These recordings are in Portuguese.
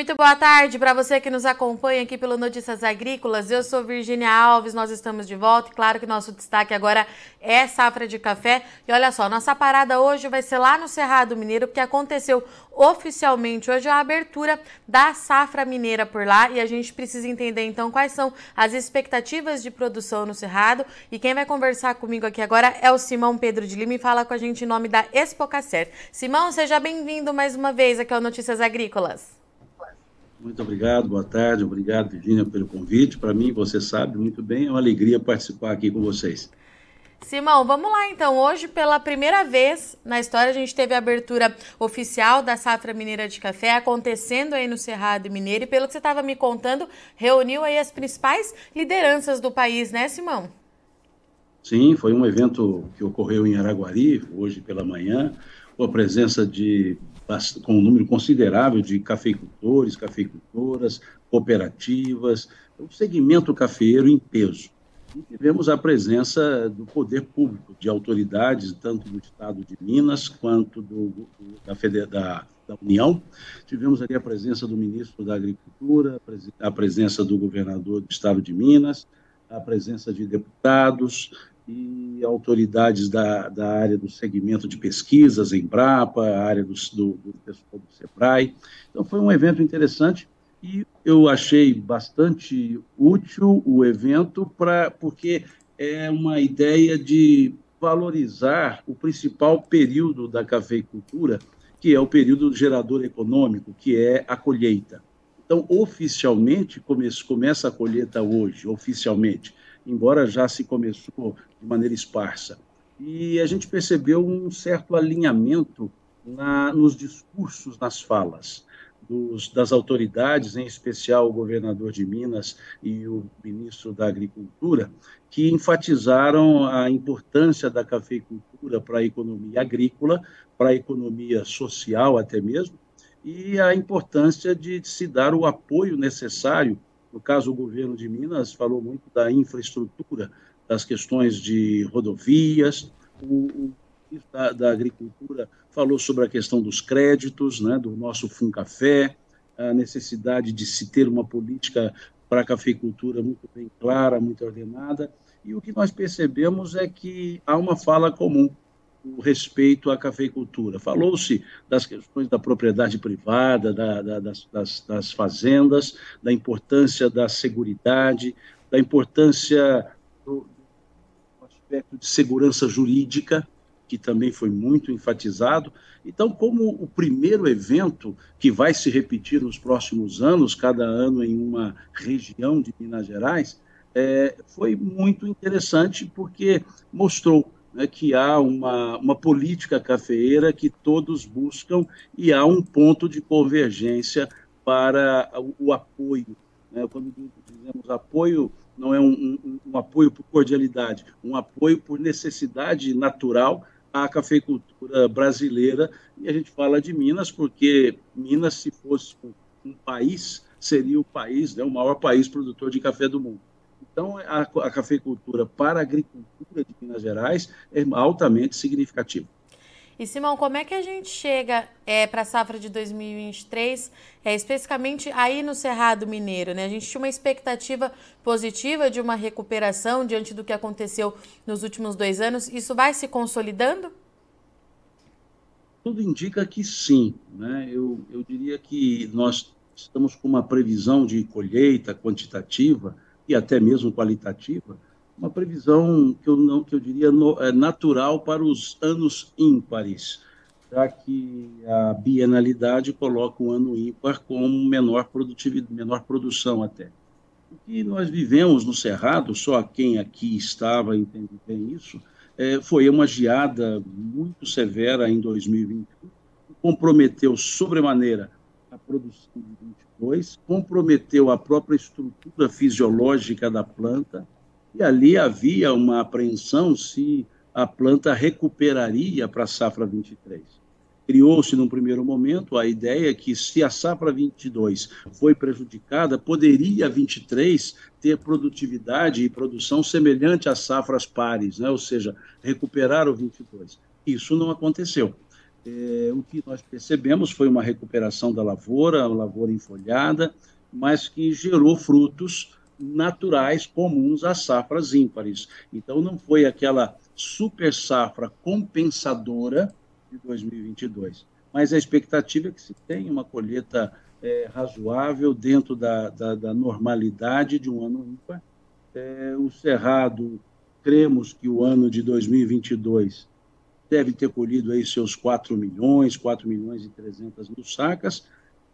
Muito boa tarde para você que nos acompanha aqui pelo Notícias Agrícolas. Eu sou Virginia Alves, nós estamos de volta. E claro que nosso destaque agora é safra de café. E olha só, nossa parada hoje vai ser lá no Cerrado Mineiro, porque aconteceu oficialmente hoje a abertura da safra mineira por lá. E a gente precisa entender então quais são as expectativas de produção no Cerrado. E quem vai conversar comigo aqui agora é o Simão Pedro de Lima e fala com a gente em nome da Expocacer. Simão, seja bem-vindo mais uma vez aqui ao Notícias Agrícolas. Muito obrigado, boa tarde, obrigado, Virginia, pelo convite. Para mim, você sabe muito bem, é uma alegria participar aqui com vocês. Simão, vamos lá então. Hoje, pela primeira vez na história, a gente teve a abertura oficial da Safra Mineira de Café acontecendo aí no Cerrado Mineiro. E pelo que você estava me contando, reuniu aí as principais lideranças do país, né, Simão? Sim, foi um evento que ocorreu em Araguari, hoje pela manhã, com a presença de com um número considerável de cafeicultores, cafeicultoras, cooperativas, o segmento cafeiro em peso. E tivemos a presença do poder público, de autoridades, tanto do Estado de Minas quanto do, da, da, da, União. Tivemos ali a presença do ministro da Agricultura, a presença do governador do Estado de Minas, a presença de deputados, e autoridades da, da área do segmento de pesquisas, Embrapa, a área do, do, do pessoal do SEBRAE. Então, foi um evento interessante e eu achei bastante útil o evento, pra, porque é uma ideia de valorizar o principal período da cafeicultura, que é o período gerador econômico, que é a colheita. Então, oficialmente, come, começa a colheita hoje, oficialmente embora já se começou de maneira esparsa. E a gente percebeu um certo alinhamento na, nos discursos, nas falas dos, das autoridades, em especial o governador de Minas e o ministro da Agricultura, que enfatizaram a importância da cafeicultura para a economia agrícola, para a economia social até mesmo, e a importância de se dar o apoio necessário no caso, o governo de Minas falou muito da infraestrutura, das questões de rodovias. O, ministro da, da, Agricultura falou sobre a questão dos créditos, né, do nosso Funcafé, a necessidade de se ter uma política para a cafeicultura muito bem clara, muito ordenada. E o que nós percebemos é que há uma fala comum o respeito à cafeicultura. Falou-se das questões da propriedade privada, da, da, das, das, das, fazendas, da importância da segurança, da importância do aspecto de segurança jurídica, que também foi muito enfatizado. Então, como o primeiro evento que vai se repetir nos próximos anos, cada ano em uma região de Minas Gerais, é, foi muito interessante porque mostrou né, que há uma, uma política cafeeira que todos buscam e há um ponto de convergência para o, o apoio. Né? Quando dizemos apoio, não é um, um, um, apoio por cordialidade, um apoio por necessidade natural à cafeicultura brasileira. E a gente fala de Minas porque Minas, se fosse um país, seria o país, né, o maior país produtor de café do mundo. Então, a, a cafeicultura para a agricultura de Minas Gerais é altamente significativa. E Simão, como é que a gente chega é, para a safra de 2023, é, especificamente aí no Cerrado Mineiro? Né? A gente tinha uma expectativa positiva de uma recuperação diante do que aconteceu nos últimos dois anos. Isso vai se consolidando? Tudo indica que sim. Né? Eu, eu diria que nós estamos com uma previsão de colheita quantitativa e até mesmo qualitativa, uma previsão que eu não que eu diria no, é natural para os anos ímpares, já que a bienalidade coloca o ano ímpar como menor produtividade, menor produção até. O que nós vivemos no Cerrado, só quem aqui estava entende bem isso, é, foi uma geada muito severa em 2021, que comprometeu sobremaneira a produção de 22, comprometeu a própria estrutura fisiológica da planta, e ali havia uma apreensão se a planta recuperaria para a safra 23. Criou-se, num primeiro momento, a ideia que, se a safra 22 foi prejudicada, poderia a 23 ter produtividade e produção semelhante às safras pares, né? ou seja, recuperar o 22. Isso não aconteceu. É, o que nós percebemos foi uma recuperação da lavoura, lavoura enfolhada, mas que gerou frutos naturais comuns às safras ímpares. Então, não foi aquela super safra compensadora de 2022, mas a expectativa é que se tenha uma colheita é, razoável dentro da, da, da, normalidade de um ano ímpar. É, o Cerrado, cremos que o ano de 2022 deve ter colhido aí seus 4 milhões, 4 milhões e 300 mil sacas,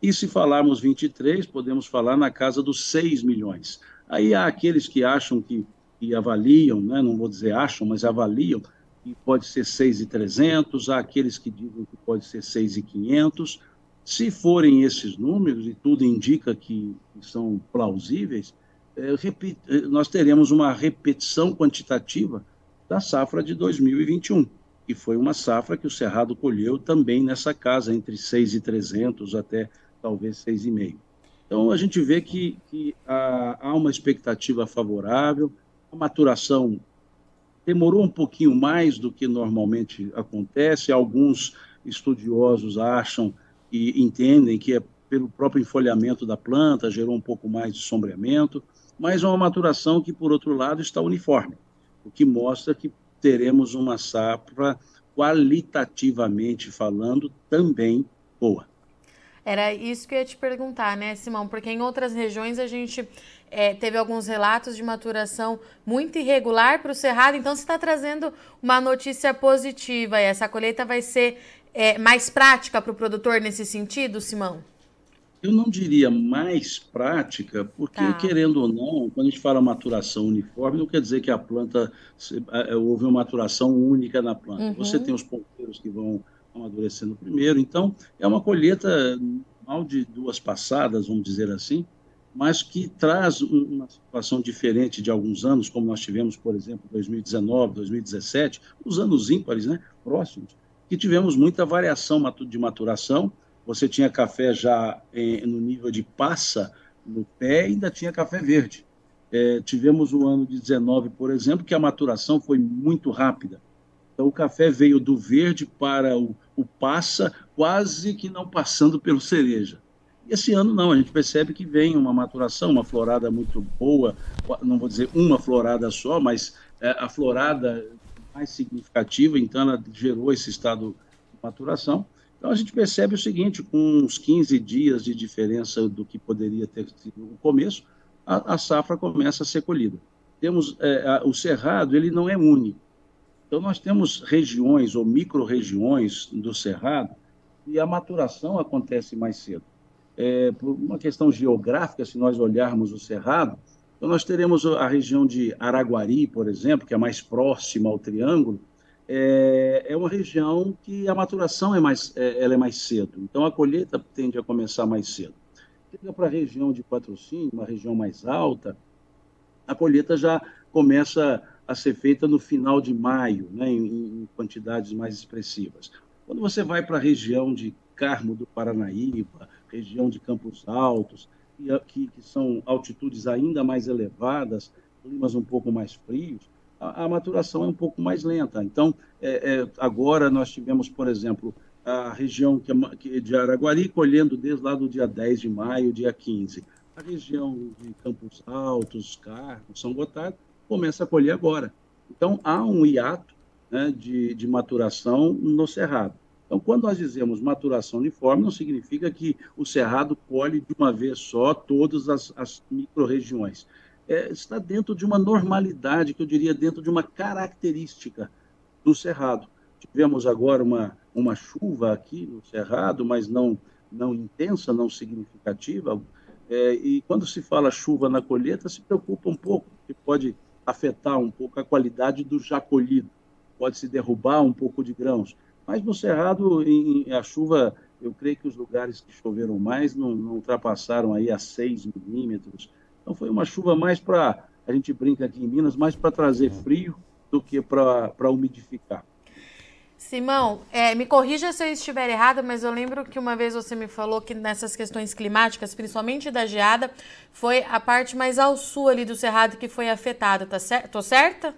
e se falarmos 23, podemos falar na casa dos 6 milhões. Aí há aqueles que acham que, que avaliam, né, não vou dizer acham, mas avaliam, que pode ser 6,300, há aqueles que dizem que pode ser 6,500. Se forem esses números, e tudo indica que, que são plausíveis, é, é nós teremos uma repetição quantitativa da safra de 2021 e foi uma safra que o Cerrado colheu também nessa casa, entre 6,300 até talvez 6,5. Então, a gente vê que, que há, há uma expectativa favorável, a maturação demorou um pouquinho mais do que normalmente acontece, alguns estudiosos acham e entendem que é pelo próprio enfolhamento da planta, gerou um pouco mais de sombreamento, mas é uma maturação que, por outro lado, está uniforme, o que mostra que teremos uma safra qualitativamente falando também boa. Era isso que eu ia te perguntar, né, Simão? Porque em outras regiões a gente é, teve alguns relatos de maturação muito irregular para o Cerrado, então você está trazendo uma notícia positiva. E essa colheita vai ser é, mais prática para o produtor nesse sentido, Simão? Eu não diria mais prática, porque, tá. querendo ou não, quando a gente fala maturação uniforme, não quer dizer que a planta, houve uma maturação única na planta. Uhum. Você tem os ponteiros que vão amadurecendo primeiro, então é uma colheita mal de duas passadas, vamos dizer assim, mas que traz uma situação diferente de alguns anos, como nós tivemos, por exemplo, 2019, 2017, os anos ímpares, né, próximos, que tivemos muita variação de maturação, você tinha café já em, no nível de passa no pé e ainda tinha café verde. É, tivemos o ano de 19, por exemplo, que a maturação foi muito rápida. Então, o café veio do verde para o, o passa, quase que não passando pelo cereja. E esse ano não, a gente percebe que vem uma maturação, uma florada muito boa, não vou dizer uma florada só, mas é, a florada mais significativa, então ela gerou esse estado de maturação. Então a gente percebe o seguinte, com uns 15 dias de diferença do que poderia ter sido o começo, a, a safra começa a ser colhida. Temos é, a, o cerrado, ele não é único. Então nós temos regiões ou micro-regiões do cerrado e a maturação acontece mais cedo. É, por uma questão geográfica, se nós olharmos o cerrado, então nós teremos a região de Araguari, por exemplo, que é mais próxima ao Triângulo, é, é uma região que a maturação é mais, é, ela é mais cedo. Então, a colheita tende a começar mais cedo. Chega para a região de patrocínio, uma região mais alta, a colheita já começa a ser feita no final de maio, né, em, em quantidades mais expressivas. Quando você vai para a região de Carmo do Paranaíba, região de Campos Altos, que, que são altitudes ainda mais elevadas, climas um pouco mais frios, a, a maturação é um pouco mais lenta. Então, é, é, agora nós tivemos, por exemplo, a região que, é que de Araguari colhendo desde lá do dia 10 de maio, dia 15. A região de Campos Altos, Carlos, São Gotardo, começa a colher agora. Então, há um hiato né, de, de maturação no cerrado. Então, quando nós dizemos maturação uniforme, não significa que o cerrado colhe de uma vez só todas as, as micro-regiões é, está dentro de uma normalidade, que eu diria dentro de uma característica do Cerrado. Tivemos agora uma, uma chuva aqui no Cerrado, mas não, não intensa, não significativa. É, e quando se fala chuva na colheita, se preocupa um pouco, que pode afetar um pouco a qualidade do já colhido, pode se derrubar um pouco de grãos. Mas no Cerrado, em, a chuva, eu creio que os lugares que choveram mais não, não ultrapassaram aí a 6 milímetros, então foi uma chuva mais para, a gente brinca aqui em Minas, mais para trazer frio do que para umidificar. Simão, é, me corrija se eu estiver errada, mas eu lembro que uma vez você me falou que nessas questões climáticas, principalmente da geada, foi a parte mais ao sul ali do Cerrado que foi afetada, tá cer tô certa?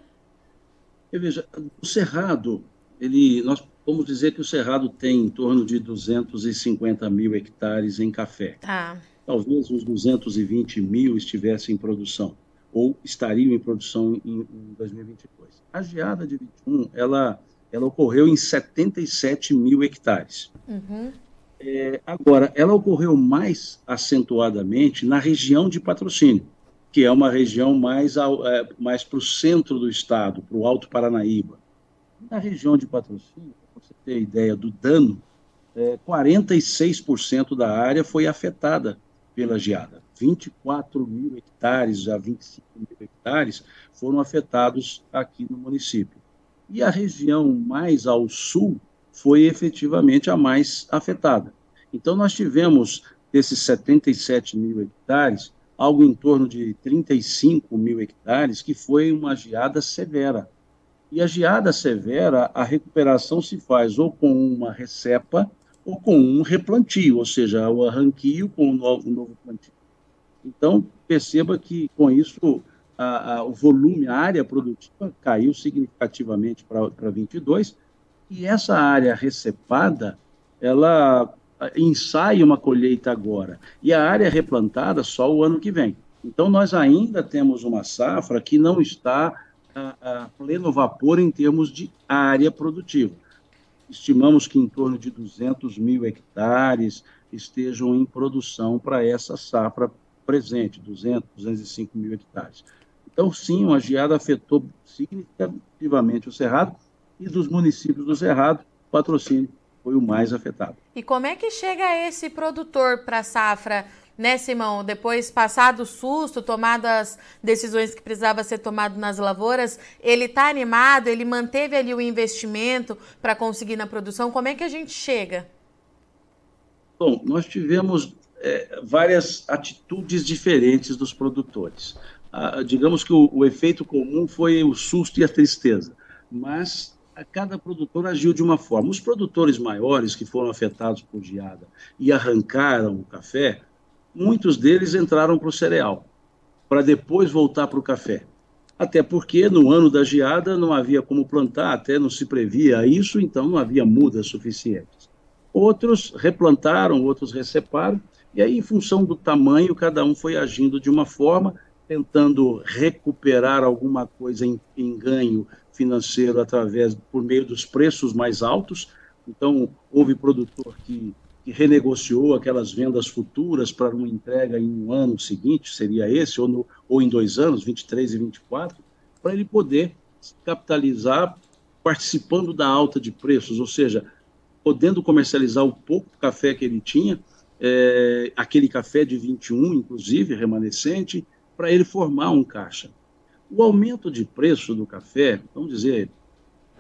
Eu veja, o Cerrado, ele, nós vamos dizer que o Cerrado tem em torno de 250 mil hectares em café. Ah. Talvez uns 220 mil estivessem em produção, ou estariam em produção em, em 2022. A geada de 21, ela, ela ocorreu em 77 mil hectares. Uhum. É, agora, ela ocorreu mais acentuadamente na região de patrocínio, que é uma região mais, é, mais para o centro do estado, para o Alto Paranaíba. Na região de patrocínio, você ter ideia do dano, é, 46% da área foi afetada pela geada. 24 mil hectares a 25 mil hectares foram afetados aqui no município. E a região mais ao sul foi efetivamente a mais afetada. Então, nós tivemos, desses 77 mil hectares, algo em torno de 35 mil hectares, que foi uma geada severa. E a geada severa, a recuperação se faz ou com uma recepa ou com um replantio, ou seja, o arranquio com um novo, um novo plantio. Então, perceba que com isso a, a, o volume, a área produtiva caiu significativamente para 22, e essa área recepada, ela ensaia uma colheita agora, e a área replantada só o ano que vem. Então, nós ainda temos uma safra que não está a, a pleno vapor em termos de área produtiva. Estimamos que em torno de 200 mil hectares estejam em produção para essa safra presente, 200, 205 mil hectares. Então, sim, a geada afetou significativamente o Cerrado e dos municípios do Cerrado, o patrocínio foi o mais afetado. E como é que chega esse produtor para a safra né, Simão? Depois, passado o susto, tomadas decisões que precisava ser tomado nas lavouras, ele está animado, ele manteve ali o investimento para conseguir na produção. Como é que a gente chega? Bom, nós tivemos é, várias atitudes diferentes dos produtores. Digamos que o, o efeito comum foi o susto e a tristeza, mas cada produtor agiu de uma forma. Os produtores maiores que foram afetados por geada e arrancaram o café, muitos deles entraram para o cereal, para depois voltar para o café. Até porque no ano da geada não havia como plantar, até não se previa isso, então não havia mudas suficientes. Outros replantaram, outros receparam, e aí, em função do tamanho, cada um foi agindo de uma forma, tentando recuperar alguma coisa em, em ganho financeiro através por meio dos preços mais altos. Então, houve produtor que que renegociou aquelas vendas futuras para uma entrega em um ano seguinte, seria esse, ou, no, ou em dois anos, 23 e 24, para ele poder capitalizar participando da alta de preços, ou seja, podendo comercializar o pouco café que ele tinha, é, aquele café de 21, inclusive, remanescente, para ele formar um caixa. O aumento de preço do café, vamos dizer,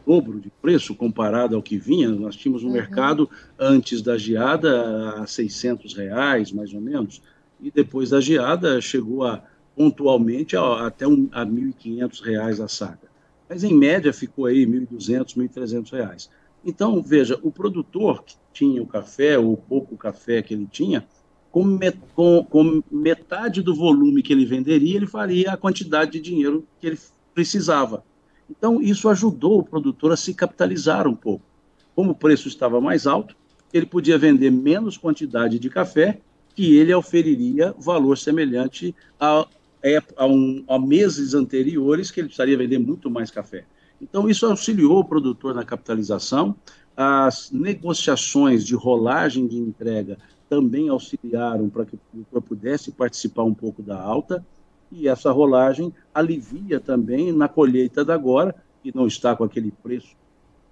dobro de preço comparado ao que vinha. Nós tínhamos um uhum. mercado antes da geada a 600 reais, mais ou menos, e depois da geada chegou a pontualmente a, até um, a 1.500 reais a saca. Mas em média ficou aí 1.200, 1.300 reais. Então, veja, o produtor que tinha o café, ou pouco café que ele tinha, com, com, com metade do volume que ele venderia, ele faria a quantidade de dinheiro que ele precisava. Então, isso ajudou o produtor a se capitalizar um pouco. Como o preço estava mais alto, ele podia vender menos quantidade de café, que ele oferiria valor semelhante a, a, um, a meses anteriores, que ele precisaria vender muito mais café. Então, isso auxiliou o produtor na capitalização. As negociações de rolagem de entrega também auxiliaram para que o produtor pudesse participar um pouco da alta e essa rolagem alivia também na colheita da agora, que não está com aquele preço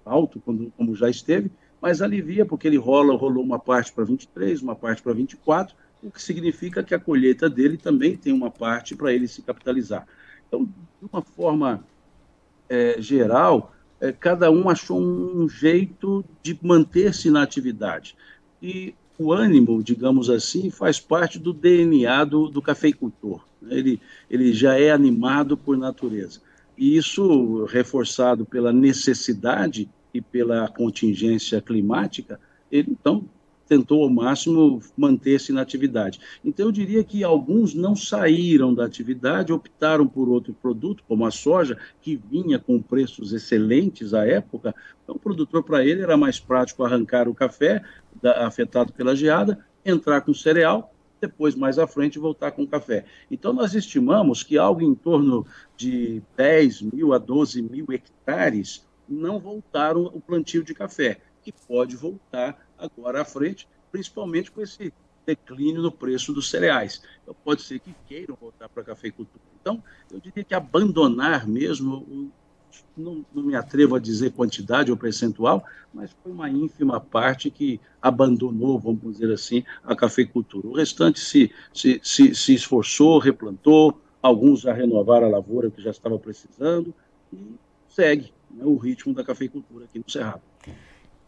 alto como, como já esteve, mas alivia porque ele rola, rolou uma parte para 23, uma parte para 24, o que significa que a colheita dele também tem uma parte para ele se capitalizar. Então, de uma forma é, geral, é, cada um achou um jeito de manter-se na atividade. E o ânimo, digamos assim, faz parte do DNA do, do cafeicultor. Ele, ele já é animado por natureza. E isso, reforçado pela necessidade e pela contingência climática, ele então tentou ao máximo manter-se na atividade. Então, eu diria que alguns não saíram da atividade, optaram por outro produto, como a soja, que vinha com preços excelentes à época. Então, o produtor, para ele, era mais prático arrancar o café da, afetado pela geada, entrar com cereal, depois, mais à frente, voltar com café. Então, nós estimamos que algo em torno de 10 mil a 12 mil hectares não voltaram o plantio de café, que pode voltar agora à frente, principalmente com esse declínio no preço dos cereais. Então, pode ser que queiram voltar para a cafeicultura. Então, eu diria que abandonar mesmo, não, não, me atrevo a dizer quantidade ou percentual, mas foi uma ínfima parte que abandonou, vamos dizer assim, a cafeicultura. O restante se, se, se, se esforçou, replantou, alguns já renovaram a lavoura que já estava precisando e segue né, o ritmo da cafeicultura aqui no Cerrado.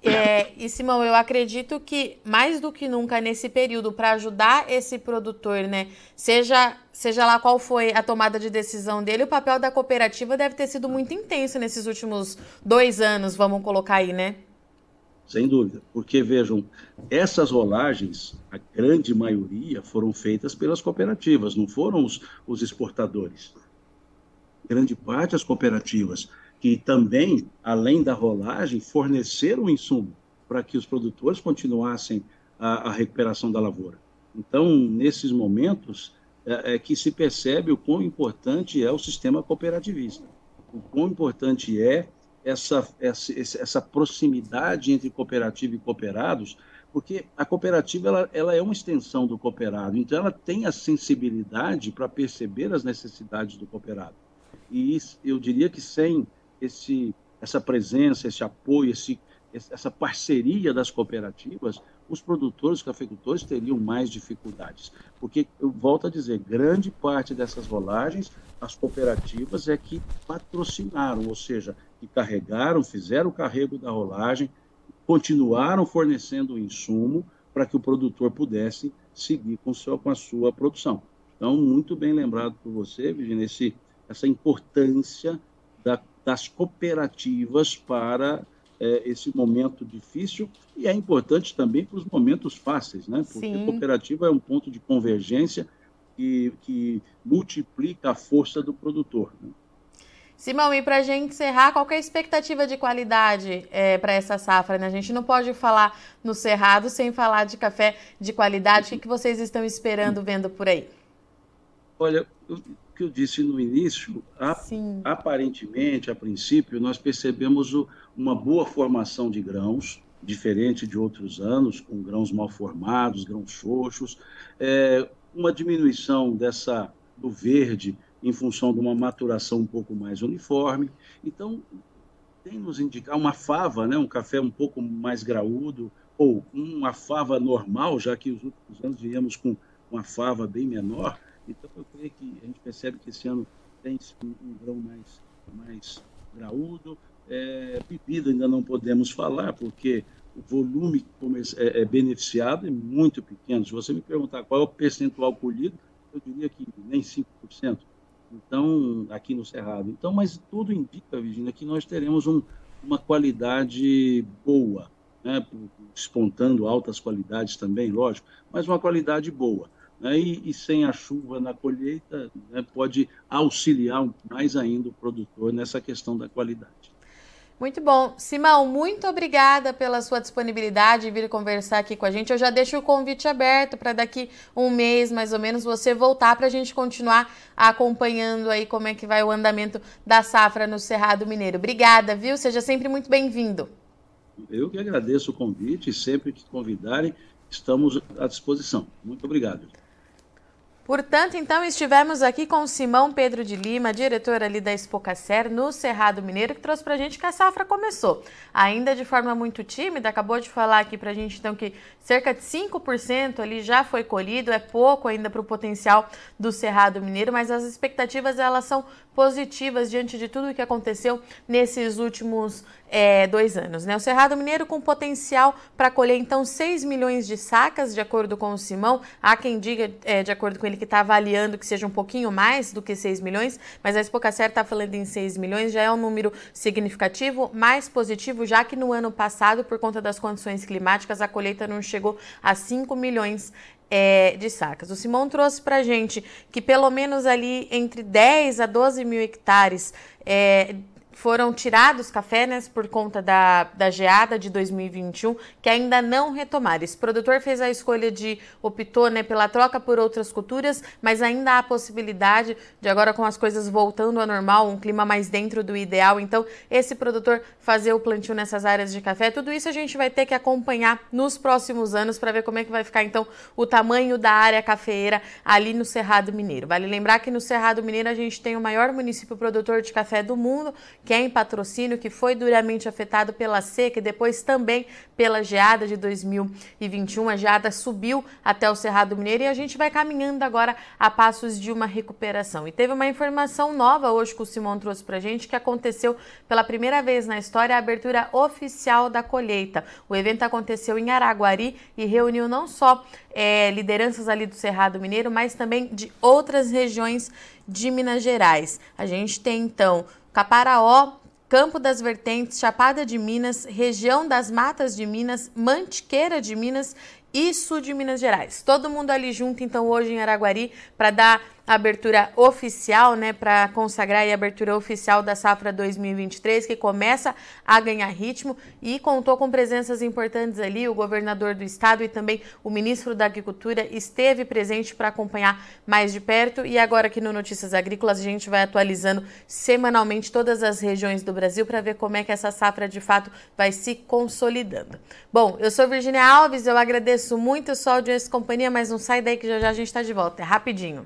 É, e Simão, eu acredito que mais do que nunca nesse período, para ajudar esse produtor, né, seja, seja lá qual foi a tomada de decisão dele, o papel da cooperativa deve ter sido muito intenso nesses últimos dois anos, vamos colocar aí, né? Sem dúvida, porque vejam, essas rolagens, a grande maioria foram feitas pelas cooperativas, não foram os, os exportadores. Grande parte as cooperativas que também, além da rolagem, forneceram o insumo para que os produtores continuassem a, a, recuperação da lavoura. Então, nesses momentos, é, é, que se percebe o quão importante é o sistema cooperativista, o quão importante é essa, essa, essa proximidade entre cooperativa e cooperados, porque a cooperativa ela, ela é uma extensão do cooperado, então ela tem a sensibilidade para perceber as necessidades do cooperado. E isso, eu diria que sem esse, essa presença, esse apoio, esse, essa parceria das cooperativas, os produtores, os cafeicultores teriam mais dificuldades. Porque, eu volto a dizer, grande parte dessas rolagens, as cooperativas é que patrocinaram, ou seja, que carregaram, fizeram o carrego da rolagem, continuaram fornecendo o insumo para que o produtor pudesse seguir com, seu, com a sua produção. Então, muito bem lembrado por você, Virginia, esse, essa importância da das cooperativas para é, esse momento difícil e é importante também para os momentos fáceis, né? Porque Sim. a cooperativa é um ponto de convergência que, que multiplica a força do produtor. Né? Simão, e para a gente encerrar, qual é a expectativa de qualidade é, para essa safra? Né? A gente não pode falar no Cerrado sem falar de café de qualidade. O que, que vocês estão esperando vendo por aí? Olha, que eu disse no início, a, aparentemente, a princípio, nós percebemos o, uma boa formação de grãos, diferente de outros anos, com grãos mal formados, grãos xoxos, é, uma diminuição dessa do verde em função de uma maturação um pouco mais uniforme. Então, tem nos indicar uma fava, né, um café um pouco mais graúdo, ou uma fava normal, já que os últimos anos viemos com uma fava bem menor, então, eu creio que a gente percebe que esse ano tem um, um grão mais, mais graúdo. É, bebida ainda não podemos falar, porque o volume é, é, beneficiado é muito pequeno. Se você me perguntar qual é o percentual colhido, eu diria que nem 5%. Então, aqui no Cerrado. Então, mas tudo indica, Virginia, que nós teremos um, uma qualidade boa, né? espontando altas qualidades também, lógico, mas uma qualidade boa né, e, e, sem a chuva na colheita né, pode auxiliar mais ainda o produtor nessa questão da qualidade. Muito bom. Simão, muito obrigada pela sua disponibilidade de vir conversar aqui com a gente. Eu já deixo o convite aberto para daqui um mês, mais ou menos, você voltar para a gente continuar acompanhando aí como é que vai o andamento da safra no Cerrado Mineiro. Obrigada, viu? Seja sempre muito bem-vindo. Eu que agradeço o convite e sempre que convidarem, estamos à disposição. Muito obrigado. Portanto, então, estivemos aqui com Simão Pedro de Lima, diretor ali da Expocacer, no Cerrado Mineiro, que trouxe para a gente que a safra começou. Ainda de forma muito tímida, acabou de falar aqui para a gente, então, que cerca de 5% ali já foi colhido, é pouco ainda para o potencial do Cerrado Mineiro, mas as expectativas, elas são positivas diante de tudo o que aconteceu nesses últimos é, dois anos. Né? O Cerrado Mineiro com potencial para colher então 6 milhões de sacas, de acordo com o Simão. Há quem diga, é, de acordo com ele, que está avaliando que seja um pouquinho mais do que 6 milhões, mas a Expocacer está falando em 6 milhões, já é um número significativo, mais positivo, já que no ano passado, por conta das condições climáticas, a colheita não chegou a 5 milhões é, de sacas. O Simão trouxe para gente que pelo menos ali entre 10 a 12 mil hectares é, foram tirados café né, por conta da, da geada de 2021, que ainda não retomaram. Esse produtor fez a escolha de, optou né, pela troca por outras culturas, mas ainda há a possibilidade de agora com as coisas voltando ao normal, um clima mais dentro do ideal, então esse produtor fazer o plantio nessas áreas de café, tudo isso a gente vai ter que acompanhar nos próximos anos para ver como é que vai ficar então o tamanho da área cafeeira ali no Cerrado Mineiro. Vale lembrar que no Cerrado Mineiro a gente tem o maior município produtor de café do mundo, que é em patrocínio, que foi duramente afetado pela seca e depois também pela geada de 2021. A geada subiu até o Cerrado Mineiro e a gente vai caminhando agora a passos de uma recuperação. E teve uma informação nova hoje que o Simão trouxe pra gente, que aconteceu pela primeira vez na história a abertura oficial da colheita. O evento aconteceu em Araguari e reuniu não só é, lideranças ali do Cerrado Mineiro, mas também de outras regiões de Minas Gerais. A gente tem então Caparaó, Campo das Vertentes, Chapada de Minas, região das Matas de Minas, Mantiqueira de Minas e sul de Minas Gerais. Todo mundo ali junto, então, hoje em Araguari, para dar abertura oficial, né, para consagrar a abertura oficial da safra 2023, que começa a ganhar ritmo e contou com presenças importantes ali. O governador do estado e também o ministro da Agricultura esteve presente para acompanhar mais de perto. E agora aqui no Notícias Agrícolas a gente vai atualizando semanalmente todas as regiões do Brasil para ver como é que essa safra de fato vai se consolidando. Bom, eu sou Virginia Alves, eu agradeço muito a sua audiência e companhia, mas não sai daí que já já a gente está de volta. É rapidinho.